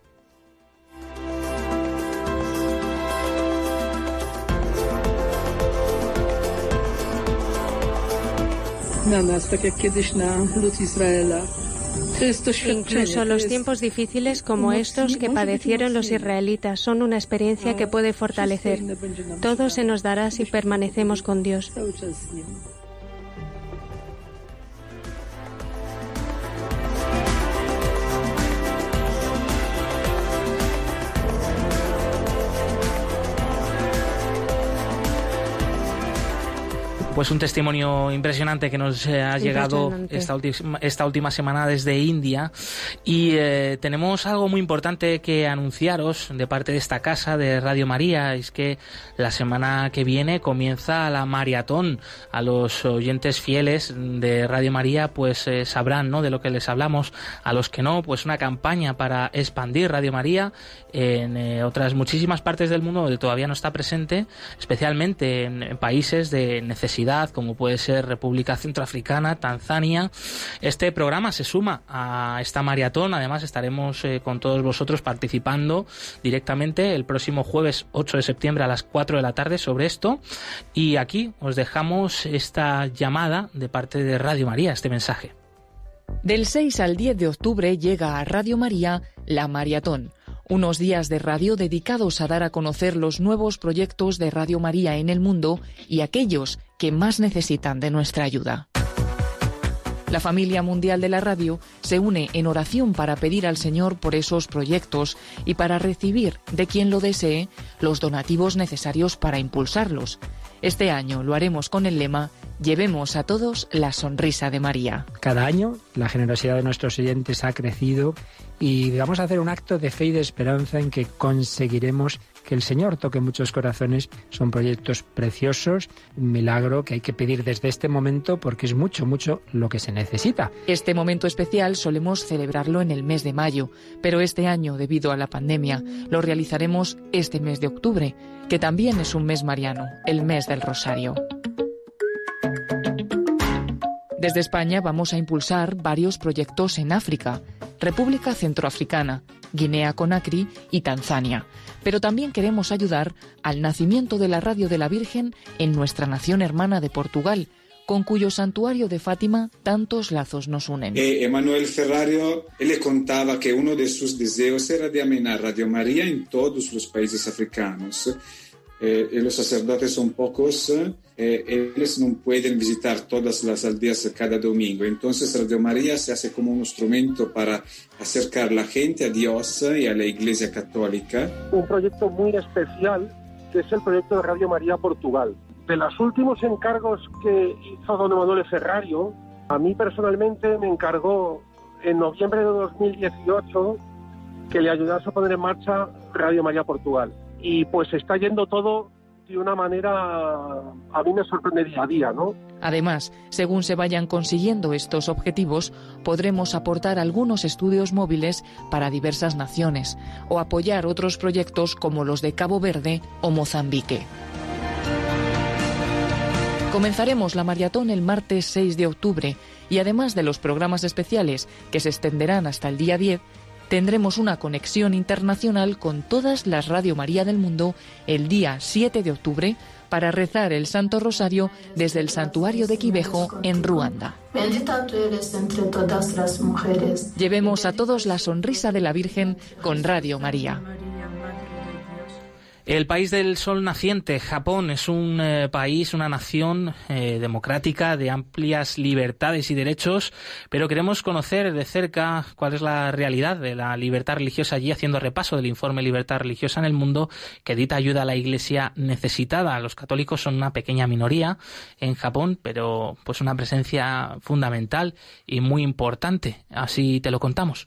Incluso los tiempos difíciles como estos que padecieron los israelitas son una experiencia que puede fortalecer. Todo se nos dará si permanecemos con Dios.
Pues un testimonio impresionante que nos eh, ha llegado esta, esta, última semana desde India. Y eh, tenemos algo muy importante que anunciaros de parte de esta casa de Radio María, es que la semana que viene comienza la maratón. A los oyentes fieles de Radio María pues eh, sabrán ¿no? de lo que les hablamos, a los que no pues una campaña para expandir Radio María en otras muchísimas partes del mundo donde todavía no está presente, especialmente en países de necesidad como puede ser República Centroafricana, Tanzania. Este programa se suma a esta maratón. Además, estaremos eh, con todos vosotros participando directamente el próximo jueves 8 de septiembre a las 4 de la tarde sobre esto. Y aquí os dejamos esta llamada de parte de Radio María, este mensaje.
Del 6 al 10 de octubre llega a Radio María la maratón unos días de radio dedicados a dar a conocer los nuevos proyectos de Radio María en el mundo y aquellos que más necesitan de nuestra ayuda. La familia mundial de la radio se une en oración para pedir al Señor por esos proyectos y para recibir de quien lo desee los donativos necesarios para impulsarlos. Este año lo haremos con el lema Llevemos a todos la sonrisa de María.
Cada año la generosidad de nuestros oyentes ha crecido y vamos a hacer un acto de fe y de esperanza en que conseguiremos que el Señor toque muchos corazones. Son proyectos preciosos, un milagro que hay que pedir desde este momento porque es mucho, mucho lo que se necesita.
Este momento especial solemos celebrarlo en el mes de mayo, pero este año, debido a la pandemia, lo realizaremos este mes de octubre, que también es un mes mariano, el mes del Rosario. Desde España vamos a impulsar varios proyectos en África, República Centroafricana, Guinea Conakry y Tanzania. Pero también queremos ayudar al nacimiento de la Radio de la Virgen en nuestra nación hermana de Portugal, con cuyo santuario de Fátima tantos lazos nos unen.
Eh, Emanuel Ferrario le contaba que uno de sus deseos era de amenar Radio María en todos los países africanos. Eh, los sacerdotes son pocos, eh, ellos no pueden visitar todas las aldeas cada domingo. Entonces Radio María se hace como un instrumento para acercar la gente a Dios y a la Iglesia Católica.
Un proyecto muy especial que es el proyecto de Radio María Portugal. De los últimos encargos que hizo don Emanuele Ferrario, a mí personalmente me encargó en noviembre de 2018 que le ayudase a poner en marcha Radio María Portugal y pues está yendo todo de una manera a mí me sorprende día a día, ¿no?
Además, según se vayan consiguiendo estos objetivos, podremos aportar algunos estudios móviles para diversas naciones o apoyar otros proyectos como los de Cabo Verde o Mozambique. Comenzaremos la maratón el martes 6 de octubre y además de los programas especiales que se extenderán hasta el día 10, tendremos una conexión internacional con todas las Radio María del mundo el día 7 de octubre para rezar el Santo Rosario desde el santuario de Quibejo en Ruanda.
Bendita tú eres entre todas las mujeres.
Llevemos a todos la sonrisa de la Virgen con Radio María.
El país del sol naciente, Japón, es un eh, país, una nación eh, democrática de amplias libertades y derechos, pero queremos conocer de cerca cuál es la realidad de la libertad religiosa allí, haciendo repaso del informe Libertad Religiosa en el Mundo, que edita ayuda a la Iglesia necesitada. Los católicos son una pequeña minoría en Japón, pero pues una presencia fundamental y muy importante. Así te lo contamos.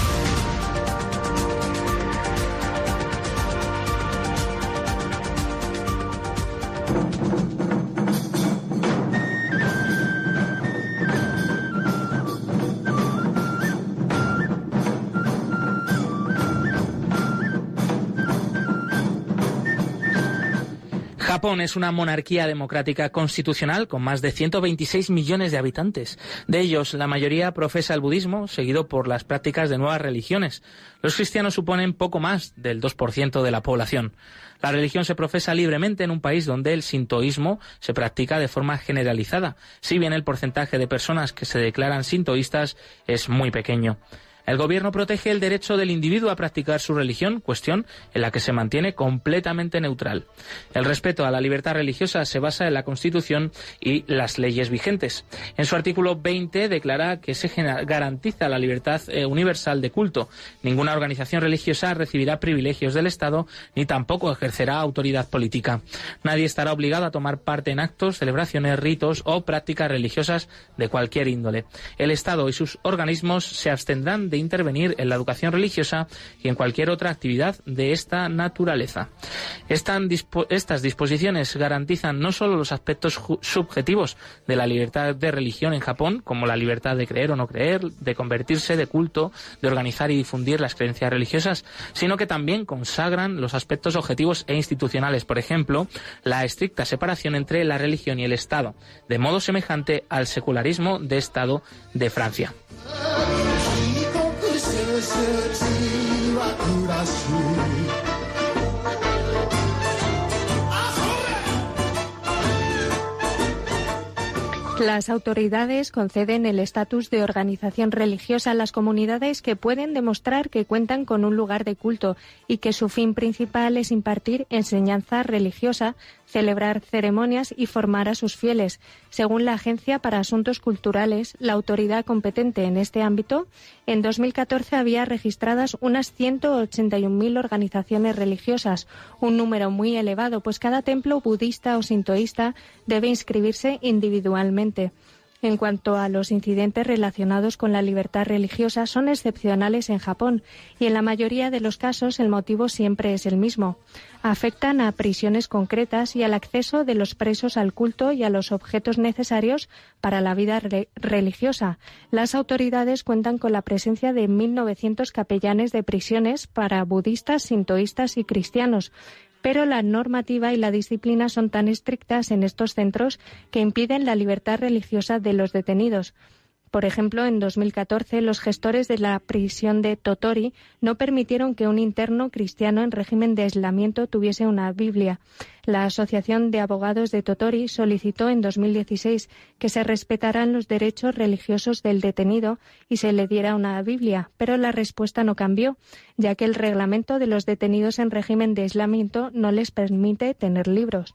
Es una monarquía democrática constitucional con más de 126 millones de habitantes. De ellos, la mayoría profesa el budismo, seguido por las prácticas de nuevas religiones. Los cristianos suponen poco más del 2% de la población. La religión se profesa libremente en un país donde el sintoísmo se practica de forma generalizada, si bien el porcentaje de personas que se declaran sintoístas es muy pequeño. El gobierno protege el derecho del individuo a practicar su religión, cuestión en la que se mantiene completamente neutral. El respeto a la libertad religiosa se basa en la Constitución y las leyes vigentes. En su artículo 20 declara que se garantiza la libertad eh, universal de culto. Ninguna organización religiosa recibirá privilegios del Estado ni tampoco ejercerá autoridad política. Nadie estará obligado a tomar parte en actos, celebraciones, ritos o prácticas religiosas de cualquier índole. El Estado y sus organismos se abstendrán de intervenir en la educación religiosa y en cualquier otra actividad de esta naturaleza. estas disposiciones garantizan no solo los aspectos subjetivos de la libertad de religión en Japón, como la libertad de creer o no creer, de convertirse, de culto, de organizar y difundir las creencias religiosas, sino que también consagran los aspectos objetivos e institucionales, por ejemplo, la estricta separación entre la religión y el Estado, de modo semejante al secularismo de Estado de Francia.
Las autoridades conceden el estatus de organización religiosa a las comunidades que pueden demostrar que cuentan con un lugar de culto y que su fin principal es impartir enseñanza religiosa celebrar ceremonias y formar a sus fieles. Según la Agencia para Asuntos Culturales, la autoridad competente en este ámbito, en 2014 había registradas unas 181.000 organizaciones religiosas, un número muy elevado, pues cada templo budista o sintoísta debe inscribirse individualmente. En cuanto a los incidentes relacionados con la libertad religiosa, son excepcionales en Japón y en la mayoría de los casos el motivo siempre es el mismo. Afectan a prisiones concretas y al acceso de los presos al culto y a los objetos necesarios para la vida religiosa. Las autoridades cuentan con la presencia de 1.900 capellanes de prisiones para budistas, sintoístas y cristianos, pero la normativa y la disciplina son tan estrictas en estos centros que impiden la libertad religiosa de los detenidos. Por ejemplo, en 2014 los gestores de la prisión de Totori no permitieron que un interno cristiano en régimen de aislamiento tuviese una Biblia. La Asociación de Abogados de Totori solicitó en 2016 que se respetaran los derechos religiosos del detenido y se le diera una Biblia, pero la respuesta no cambió, ya que el reglamento de los detenidos en régimen de aislamiento no les permite tener libros.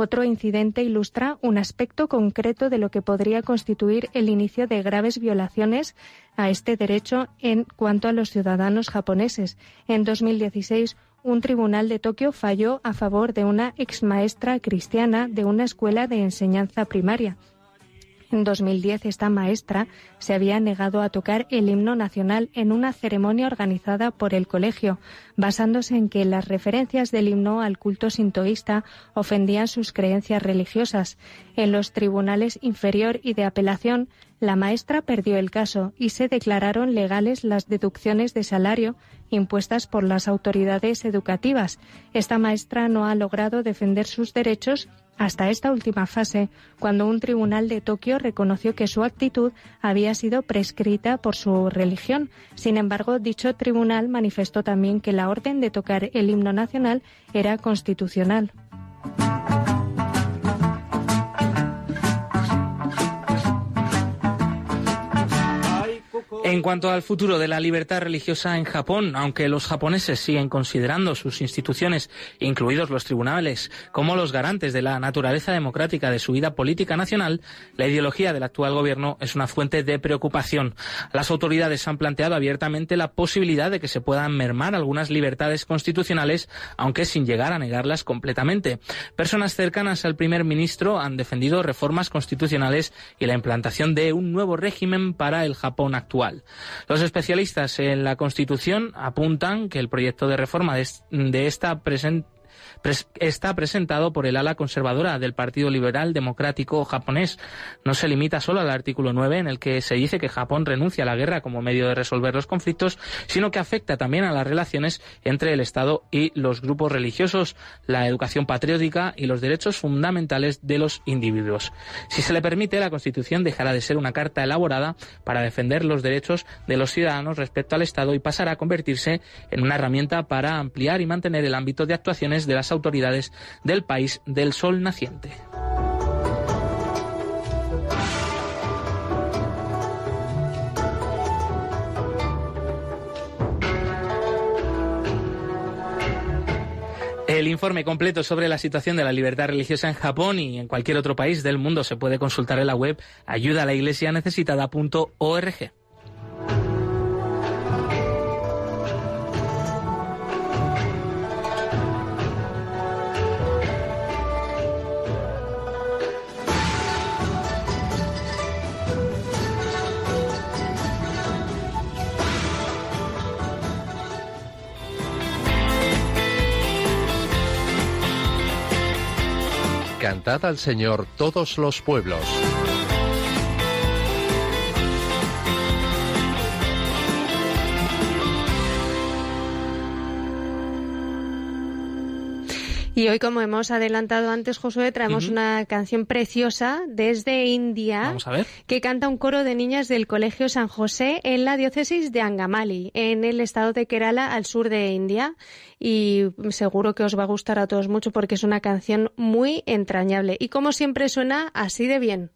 Otro incidente ilustra un aspecto concreto de lo que podría constituir el inicio de graves violaciones a este derecho en cuanto a los ciudadanos japoneses. En 2016, un tribunal de Tokio falló a favor de una exmaestra cristiana de una escuela de enseñanza primaria. En 2010 esta maestra se había negado a tocar el himno nacional en una ceremonia organizada por el colegio, basándose en que las referencias del himno al culto sintoísta ofendían sus creencias religiosas. En los tribunales inferior y de apelación, la maestra perdió el caso y se declararon legales las deducciones de salario impuestas por las autoridades educativas. Esta maestra no ha logrado defender sus derechos hasta esta última fase, cuando un tribunal de Tokio reconoció que su actitud había sido prescrita por su religión. Sin embargo, dicho tribunal manifestó también que la orden de tocar el himno nacional era constitucional.
En cuanto al futuro de la libertad religiosa en Japón, aunque los japoneses siguen considerando sus instituciones, incluidos los tribunales, como los garantes de la naturaleza democrática de su vida política nacional, la ideología del actual gobierno es una fuente de preocupación. Las autoridades han planteado abiertamente la posibilidad de que se puedan mermar algunas libertades constitucionales, aunque sin llegar a negarlas completamente. Personas cercanas al primer ministro han defendido reformas constitucionales y la implantación de un nuevo régimen para el Japón actual. Los especialistas en la Constitución apuntan que el proyecto de reforma de, esta presenta está presentado por el ala conservadora del Partido Liberal Democrático japonés. No se limita solo al artículo 9 en el que se dice que Japón renuncia a la guerra como medio de resolver los conflictos, sino que afecta también a las relaciones entre el Estado y los grupos religiosos, la educación patriótica y los derechos fundamentales de los individuos. Si se le permite, la Constitución dejará de ser una carta elaborada para defender los derechos de los ciudadanos respecto al Estado y pasará a convertirse en una herramienta para ampliar y mantener el ámbito de actuaciones de las autoridades del país del sol naciente. El informe completo sobre la situación de la libertad religiosa en Japón y en cualquier otro país del mundo se puede consultar en la web ayudalaiglesianecesitada.org.
Cantad al Señor todos los pueblos.
Y hoy, como hemos adelantado antes, Josué, traemos una canción preciosa desde India
Vamos a ver.
que canta un coro de niñas del Colegio San José en la diócesis de Angamali, en el estado de Kerala, al sur de India. Y seguro que os va a gustar a todos mucho porque es una canción muy entrañable. Y como siempre suena así de bien.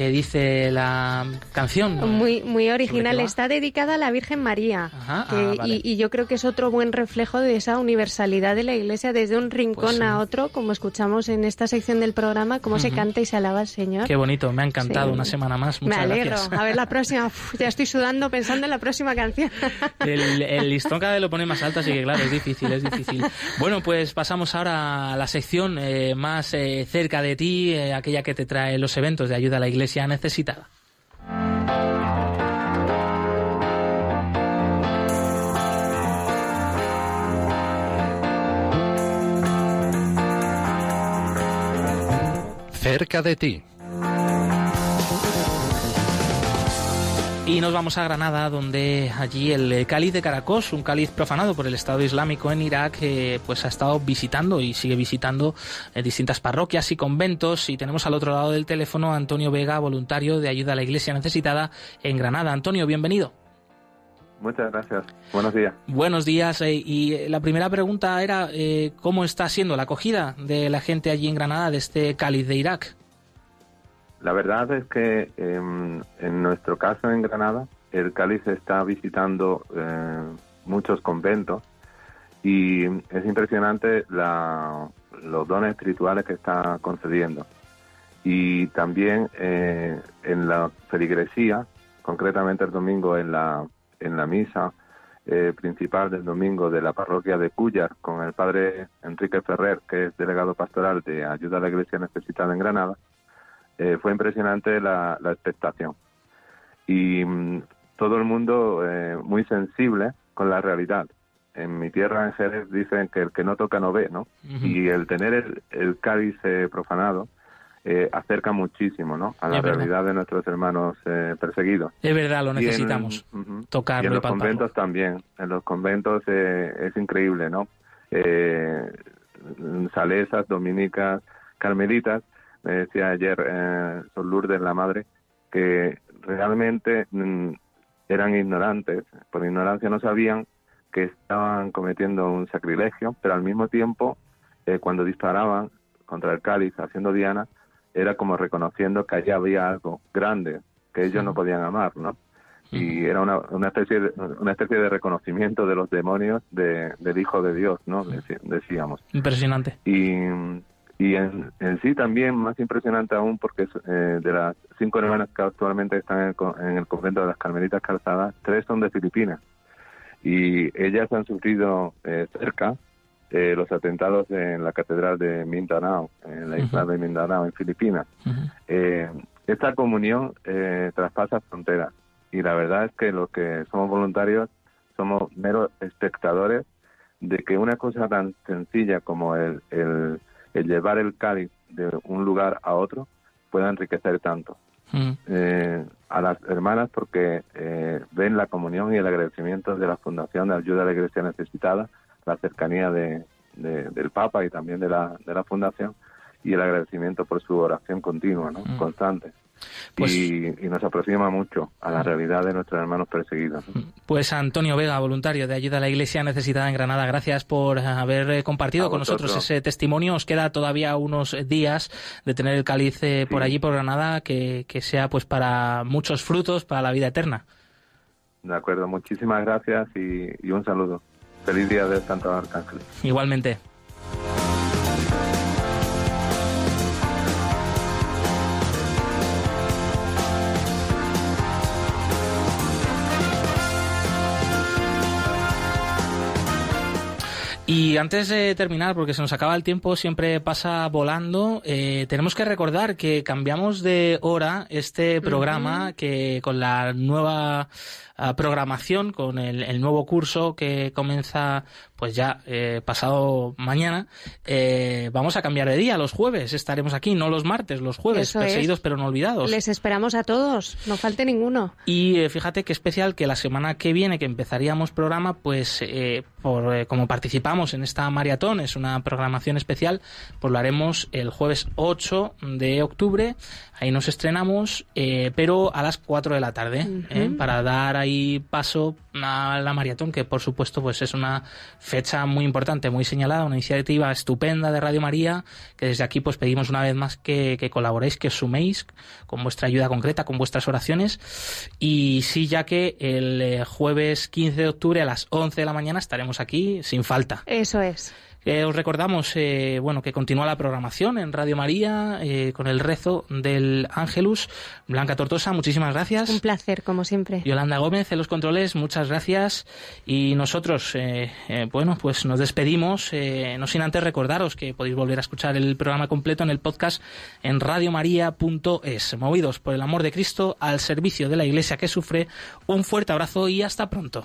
¿Qué dice la canción?
Muy, muy original. Está dedicada a la Virgen María.
Ajá,
que-
ah, vale.
y, y yo creo que es otro buen reflejo de esa universalidad de la Iglesia desde un rincón
Pues sí.
a otro, como escuchamos en esta sección del programa, cómo se canta y se alaba al Señor.
Qué bonito, me ha encantado
Sí.
una semana más.
Me
Muchas
alegro.
gracias.
A ver la *laughs* próxima. Uf, ya estoy sudando pensando en la próxima canción.
El, el listón cada vez lo pone más alto, así que claro, es difícil, es difícil. Bueno, pues pasamos ahora a la sección eh, más eh, cerca de ti, eh, aquella que te trae los eventos de ayuda a la iglesia necesitada.
Cerca de ti.
Y nos vamos a Granada, donde allí el eh, cáliz de Caracos, un cáliz profanado por el Estado Islámico en Irak, eh, pues ha estado visitando y sigue visitando eh, distintas parroquias y conventos. Y tenemos al otro lado del teléfono a Antonio Vega, voluntario de ayuda a la Iglesia necesitada en Granada. Antonio, bienvenido.
Muchas gracias. Buenos días.
Buenos días. eh, y la primera pregunta era cómo está siendo la acogida de la gente allí en Granada de este cáliz de Irak.
La verdad es que em, en nuestro caso en Granada, el cáliz está visitando eh, muchos conventos y es impresionante la- los dones espirituales que está concediendo. Y también eh, en la feligresía, concretamente el domingo en la, en la misa eh, principal del domingo de la parroquia de Cuyar, con el padre Enrique Ferrer, que es delegado pastoral de Ayuda a la Iglesia Necesitada en Granada, eh, fue impresionante la, la expectación. Y mm, todo el mundo eh, muy sensible con la realidad. En mi tierra, en Jerez, dicen que el que no toca no ve, ¿no? Y el tener el, el cáliz eh, profanado eh, acerca muchísimo, ¿no? A la
Es verdad.
realidad de nuestros hermanos eh, perseguidos.
Es verdad, lo
Y en-
necesitamos.
ujú.
Tocarlo
Y en los
palparlo.
conventos también. En los conventos eh, es increíble, ¿no? Eh, salesas, dominicas, carmelitas, me decía ayer eh, Sol Lourdes, la madre, que realmente mm, eran ignorantes, por ignorancia no sabían que estaban cometiendo un sacrilegio, pero al mismo tiempo, eh, cuando disparaban contra el cáliz haciendo diana, era como reconociendo que allá había algo grande que ellos no podían amar, ¿no? Y era una, una, especie de, una especie de reconocimiento de los demonios de, del Hijo de Dios, ¿no? decíamos.
Impresionante.
Y, y en, en, sí también más impresionante aún porque eh, de las cinco hermanas que actualmente están en el, en el convento de las Carmelitas Calzadas, tres son de Filipinas. Y ellas han sufrido eh, cerca eh, los atentados en la catedral de Mindanao, en la isla de Mindanao, en Filipinas. eh, esta comunión eh, traspasa fronteras y la verdad es que los que somos voluntarios somos meros espectadores de que una cosa tan sencilla como el, el, el llevar el cáliz de un lugar a otro pueda enriquecer tanto. Eh, a las hermanas porque eh, ven la comunión y el agradecimiento de la Fundación de Ayuda a la Iglesia Necesitada la cercanía de, del Papa y también de la, de la Fundación y el agradecimiento por su oración continua, ¿no? constante. Pues y, y, nos aproxima mucho a la realidad de nuestros hermanos perseguidos.
Pues Antonio Vega, voluntario de ayuda a la Iglesia necesitada en Granada, gracias por haber eh, compartido con nosotros ese testimonio. Os queda todavía unos días de tener el cáliz eh, por allí, por Granada, que, que sea pues para muchos frutos, para la vida eterna.
De acuerdo, muchísimas gracias y, y un saludo. Feliz día del Santo Arcángel.
Igualmente. Y antes de terminar, porque se nos acaba el tiempo, siempre pasa volando, eh, tenemos que recordar que cambiamos de hora este programa, uh -huh. que con la nueva uh, programación, con el, el, nuevo curso que comienza pues ya eh, pasado mañana, eh, vamos a cambiar de día, los jueves estaremos aquí, no los martes, los jueves,
Eso
perseguidos
es.
pero no olvidados.
Les esperamos a todos, no falte ninguno.
Y eh, fíjate qué especial que la semana que viene, que empezaríamos programa, pues por, como participamos en esta maratón, es una programación especial, pues lo haremos el jueves 8 de octubre, ahí nos estrenamos, pero a las 4 de la tarde, uh -huh. para dar ahí paso a la maratón, que por supuesto pues es una fecha muy importante, muy señalada, una iniciativa estupenda de Radio María, que desde aquí pues pedimos una vez más que, que colaboréis, que os suméis con vuestra ayuda concreta, con vuestras oraciones. Y sí, ya que el eh, jueves 15 de octubre a las 11 de la mañana estaremos aquí sin falta.
Eso es.
Eh, os recordamos eh, bueno, que continúa la programación en Radio María eh, con el rezo del Ángelus. Blanca Tortosa, muchísimas gracias.
Un placer, como siempre.
Yolanda Gómez en los controles, muchas gracias. Y nosotros, eh, bueno, pues nos despedimos, no sin antes recordaros que podéis volver a escuchar el programa completo en el podcast en radiomaria.es. Movidos por el amor de Cristo al servicio de la Iglesia que sufre. Un fuerte abrazo y hasta pronto.